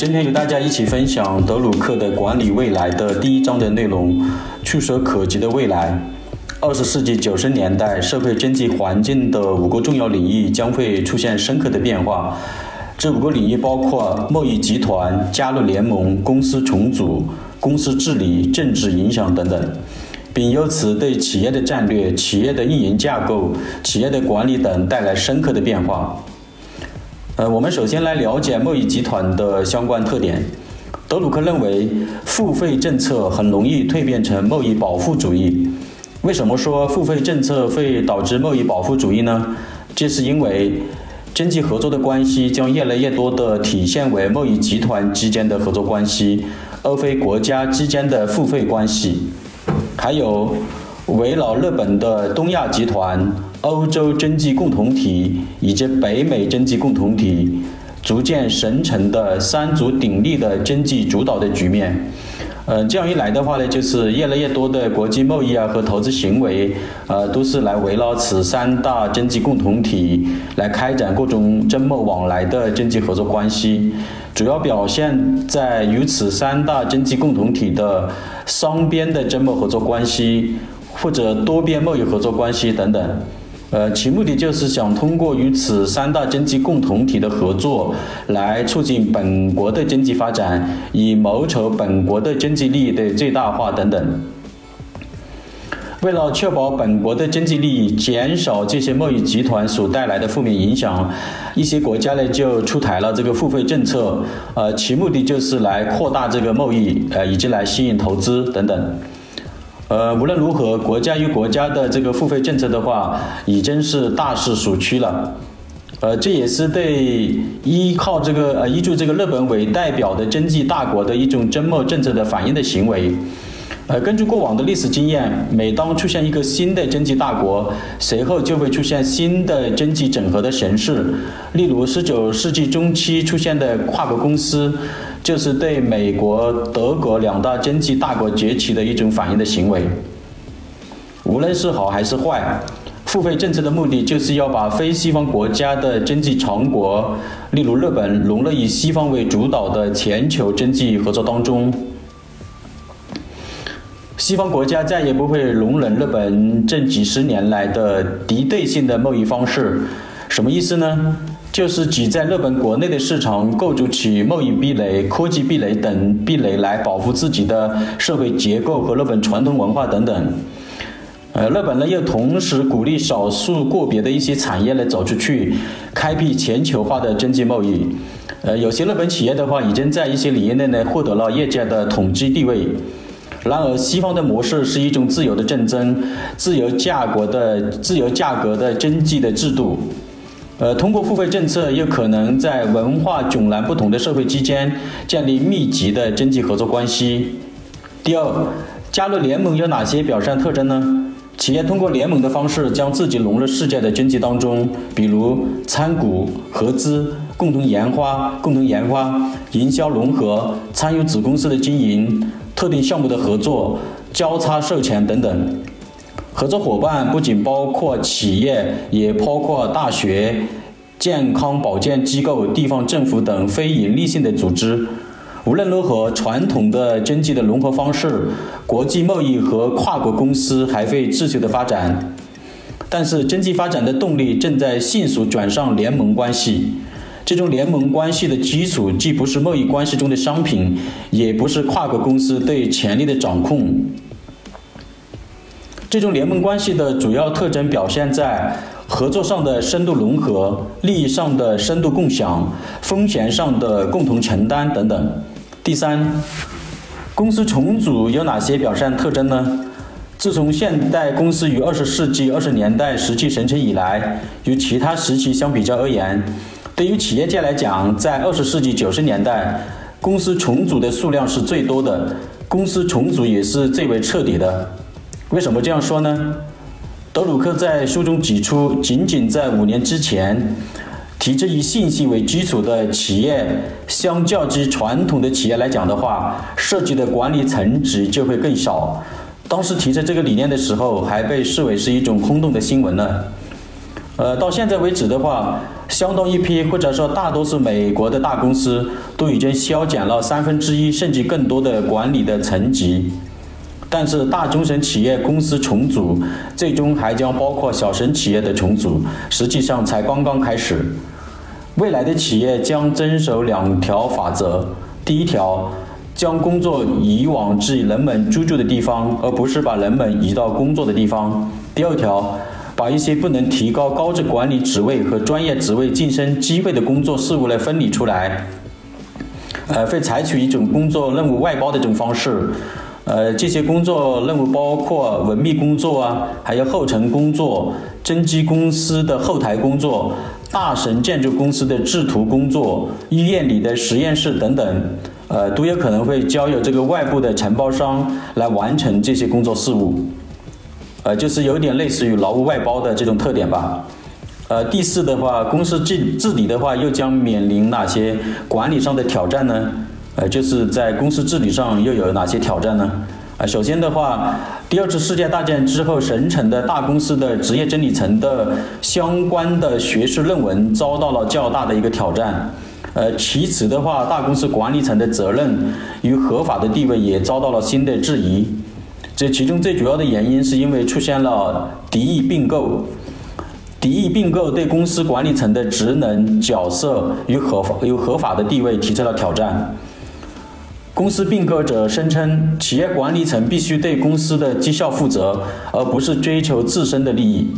今天与大家一起分享德鲁克的《管理未来》的第一章的内容：触手可及的未来。二十世纪九十年代，社会经济环境的五个重要领域将会出现深刻的变化。这五个领域包括贸易集团、加入联盟、公司重组、公司治理、政治影响等等，并由此对企业的战略、企业的运营架构、企业的管理等带来深刻的变化。呃，我们首先来了解贸易集团的相关特点。德鲁克认为，付费政策很容易蜕变成贸易保护主义。为什么说付费政策会导致贸易保护主义呢？这是因为经济合作的关系将越来越多地体现为贸易集团之间的合作关系，而非国家之间的付费关系。还有，围绕日本的东亚集团。欧洲经济共同体以及北美经济共同体逐渐形成的三足鼎立的经济主导的局面，呃，这样一来的话呢，就是越来越多的国际贸易啊和投资行为，呃，都是来围绕此三大经济共同体来开展各种经贸往来的经济合作关系，主要表现在与此三大经济共同体的双边的经贸合作关系，或者多边贸易合作关系等等。呃，其目的就是想通过与此三大经济共同体的合作，来促进本国的经济发展，以谋求本国的经济利益的最大化等等。为了确保本国的经济利益，减少这些贸易集团所带来的负面影响，一些国家呢就出台了这个付费政策。呃，其目的就是来扩大这个贸易，呃，以及来吸引投资等等。呃，无论如何，国家与国家的这个付费政策的话，已经是大势所趋了。呃，这也是对依靠这个呃依据这个日本为代表的经济大国的一种经贸政策的反应的行为。呃，根据过往的历史经验，每当出现一个新的经济大国，随后就会出现新的经济整合的形式。例如，十九世纪中期出现的跨国公司。就是对美国、德国两大经济大国崛起的一种反应的行为。无论是好还是坏，付费政策的目的就是要把非西方国家的经济强国，例如日本，融入以西方为主导的全球经济合作当中。西方国家再也不会容忍日本这几十年来的敌对性的贸易方式。什么意思呢？就是挤在日本国内的市场，构筑起贸易壁垒、科技壁垒等壁垒来保护自己的社会结构和日本传统文化等等。呃，日本呢又同时鼓励少数个别的一些产业呢走出去，开辟全球化的经济贸易。呃，有些日本企业的话，已经在一些领域内呢获得了业界的统治地位。然而，西方的模式是一种自由的竞争、自由价格的自由价格的经济的制度。呃，通过付费政策，又可能在文化迥然不同的社会之间建立密集的经济合作关系。第二，加入联盟有哪些表现特征呢？企业通过联盟的方式将自己融入世界的经济当中，比如参股、合资、共同研发、共同研发、营销融合、参与子公司的经营、特定项目的合作、交叉授权等等。合作伙伴不仅包括企业，也包括大学、健康保健机构、地方政府等非营利性的组织。无论如何，传统的经济的融合方式、国际贸易和跨国公司还会持续的发展。但是，经济发展的动力正在迅速转向联盟关系。这种联盟关系的基础，既不是贸易关系中的商品，也不是跨国公司对权力的掌控。这种联盟关系的主要特征表现在合作上的深度融合、利益上的深度共享、风险上的共同承担等等。第三，公司重组有哪些表现特征呢？自从现代公司于二十世纪二十年代时期形成以来，与其他时期相比较而言，对于企业界来讲，在二十世纪九十年代，公司重组的数量是最多的，公司重组也是最为彻底的。为什么这样说呢？德鲁克在书中指出，仅仅在五年之前，体制以信息为基础的企业，相较之传统的企业来讲的话，涉及的管理层级就会更少。当时提出这个理念的时候，还被视为是一种空洞的新闻呢。呃，到现在为止的话，相当一批或者说大多数美国的大公司都已经削减了三分之一甚至更多的管理的层级。但是大中型企业公司重组，最终还将包括小型企业的重组，实际上才刚刚开始。未来的企业将遵守两条法则：第一条，将工作移往至人们居住的地方，而不是把人们移到工作的地方；第二条，把一些不能提高高质管理职位和专业职位晋升机会的工作事务来分离出来，呃，会采取一种工作任务外包的这种方式。呃，这些工作任务包括文秘工作啊，还有后勤工作、征集公司的后台工作、大神建筑公司的制图工作、医院里的实验室等等，呃，都有可能会交由这个外部的承包商来完成这些工作事务，呃，就是有点类似于劳务外包的这种特点吧。呃，第四的话，公司治治理的话，又将面临哪些管理上的挑战呢？呃，就是在公司治理上又有哪些挑战呢？啊，首先的话，第二次世界大战之后形成的大公司的职业真理层的相关的学术论文遭到了较大的一个挑战。呃，其次的话，大公司管理层的责任与合法的地位也遭到了新的质疑。这其中最主要的原因是因为出现了敌意并购，敌意并购对公司管理层的职能、角色与合法与合法的地位提出了挑战。公司并购者声称，企业管理层必须对公司的绩效负责，而不是追求自身的利益。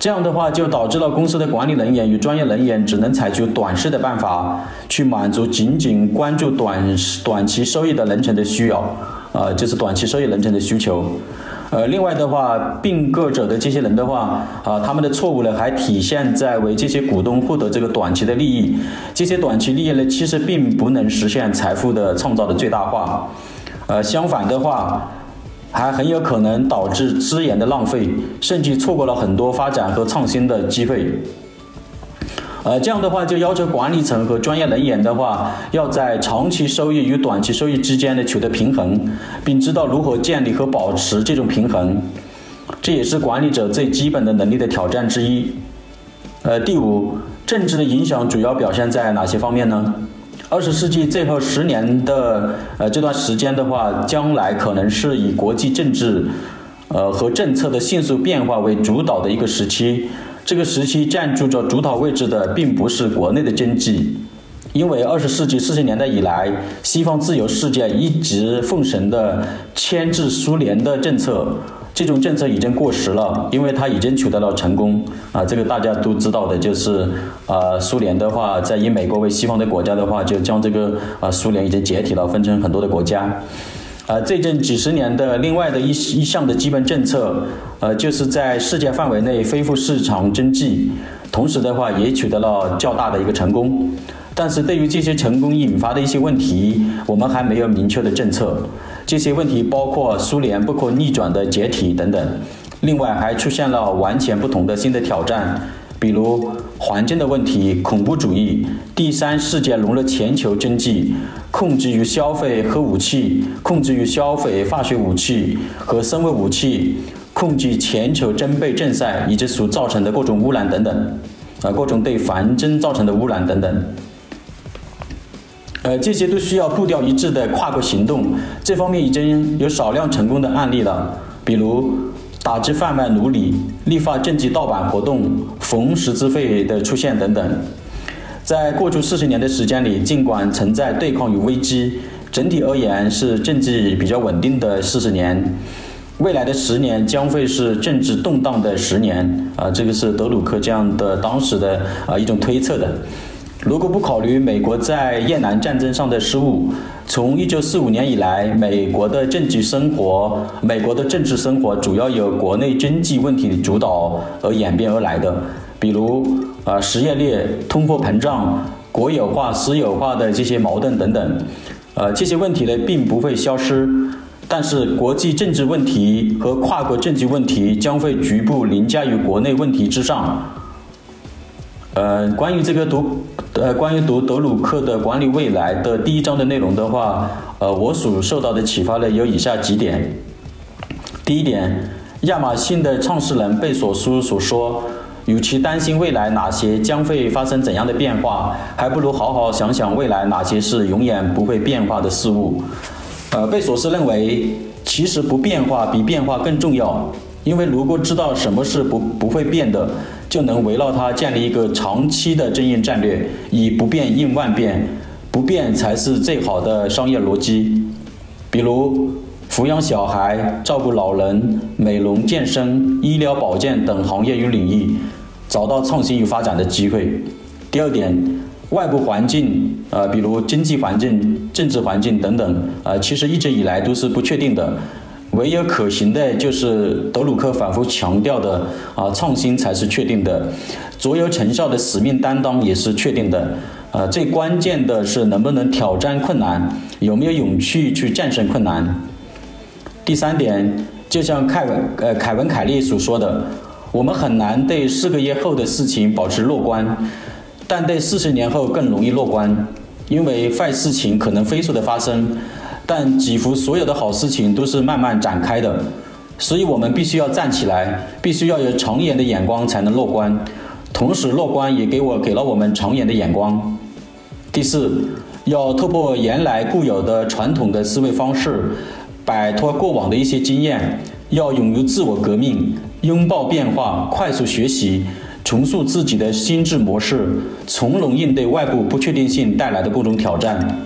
这样的话，就导致了公司的管理人员与专业人员只能采取短视的办法，去满足仅仅关注短短期收益的人群的需要，呃，就是短期收益人群的需求。呃，另外的话，并购者的这些人的话，啊，他们的错误呢，还体现在为这些股东获得这个短期的利益。这些短期利益呢，其实并不能实现财富的创造的最大化。呃，相反的话，还很有可能导致资源的浪费，甚至错过了很多发展和创新的机会。呃，这样的话就要求管理层和专业人员的话，要在长期收益与短期收益之间呢取得平衡，并知道如何建立和保持这种平衡，这也是管理者最基本的能力的挑战之一。呃，第五，政治的影响主要表现在哪些方面呢？二十世纪最后十年的呃这段时间的话，将来可能是以国际政治，呃和政策的迅速变化为主导的一个时期。这个时期占据着主导位置的，并不是国内的经济，因为二十世纪四十年代以来，西方自由世界一直奉行的牵制苏联的政策，这种政策已经过时了，因为它已经取得了成功啊，这个大家都知道的，就是啊，苏联的话，在以美国为西方的国家的话，就将这个啊，苏联已经解体了，分成很多的国家。呃，最近几十年的另外的一一项的基本政策，呃，就是在世界范围内恢复市场经济，同时的话也取得了较大的一个成功。但是对于这些成功引发的一些问题，我们还没有明确的政策。这些问题包括苏联不可逆转的解体等等。另外还出现了完全不同的新的挑战。比如环境的问题、恐怖主义、第三世界融入全球经济、控制与消费核武器、控制与消费化学武器和生物武器、控制全球征备竞赛以及所造成的各种污染等等，啊，各种对环境造成的污染等等，呃，这些都需要步调一致的跨国行动。这方面已经有少量成功的案例了，比如。打击贩卖奴隶、立法政绩盗版活动、逢十字会的出现等等，在过去四十年的时间里，尽管存在对抗与危机，整体而言是政治比较稳定的四十年。未来的十年将会是政治动荡的十年啊，这个是德鲁克这样的当时的啊一种推测的。如果不考虑美国在越南战争上的失误，从一九四五年以来，美国的政治生活，美国的政治生活主要由国内经济问题主导而演变而来的，比如啊失业率、通货膨胀、国有化、私有化的这些矛盾等等，呃这些问题呢并不会消失，但是国际政治问题和跨国政治问题将会局部凌驾于国内问题之上。呃，关于这个读，呃，关于读德鲁克的管理未来的第一章的内容的话，呃，我所受到的启发呢有以下几点。第一点，亚马逊的创始人贝索斯所说，与其担心未来哪些将会发生怎样的变化，还不如好好想想未来哪些是永远不会变化的事物。呃，贝索斯认为，其实不变化比变化更重要，因为如果知道什么是不不会变的，就能围绕它建立一个长期的经营战略，以不变应万变，不变才是最好的商业逻辑。比如。抚养小孩、照顾老人、美容、健身、医疗保健等行业与领域，找到创新与发展的机会。第二点，外部环境，呃，比如经济环境、政治环境等等，呃，其实一直以来都是不确定的。唯有可行的，就是德鲁克反复强调的，啊，创新才是确定的，卓有成效的使命担当也是确定的。呃，最关键的是能不能挑战困难，有没有勇气去战胜困难。第三点，就像凯文呃凯文凯利所说的，我们很难对四个月后的事情保持乐观，但对四十年后更容易乐观，因为坏事情可能飞速的发生，但几乎所有的好事情都是慢慢展开的，所以我们必须要站起来，必须要有长远的眼光才能乐观，同时乐观也给我给了我们长远的眼光。第四，要突破原来固有的传统的思维方式。摆脱过往的一些经验，要勇于自我革命，拥抱变化，快速学习，重塑自己的心智模式，从容应对外部不确定性带来的各种挑战。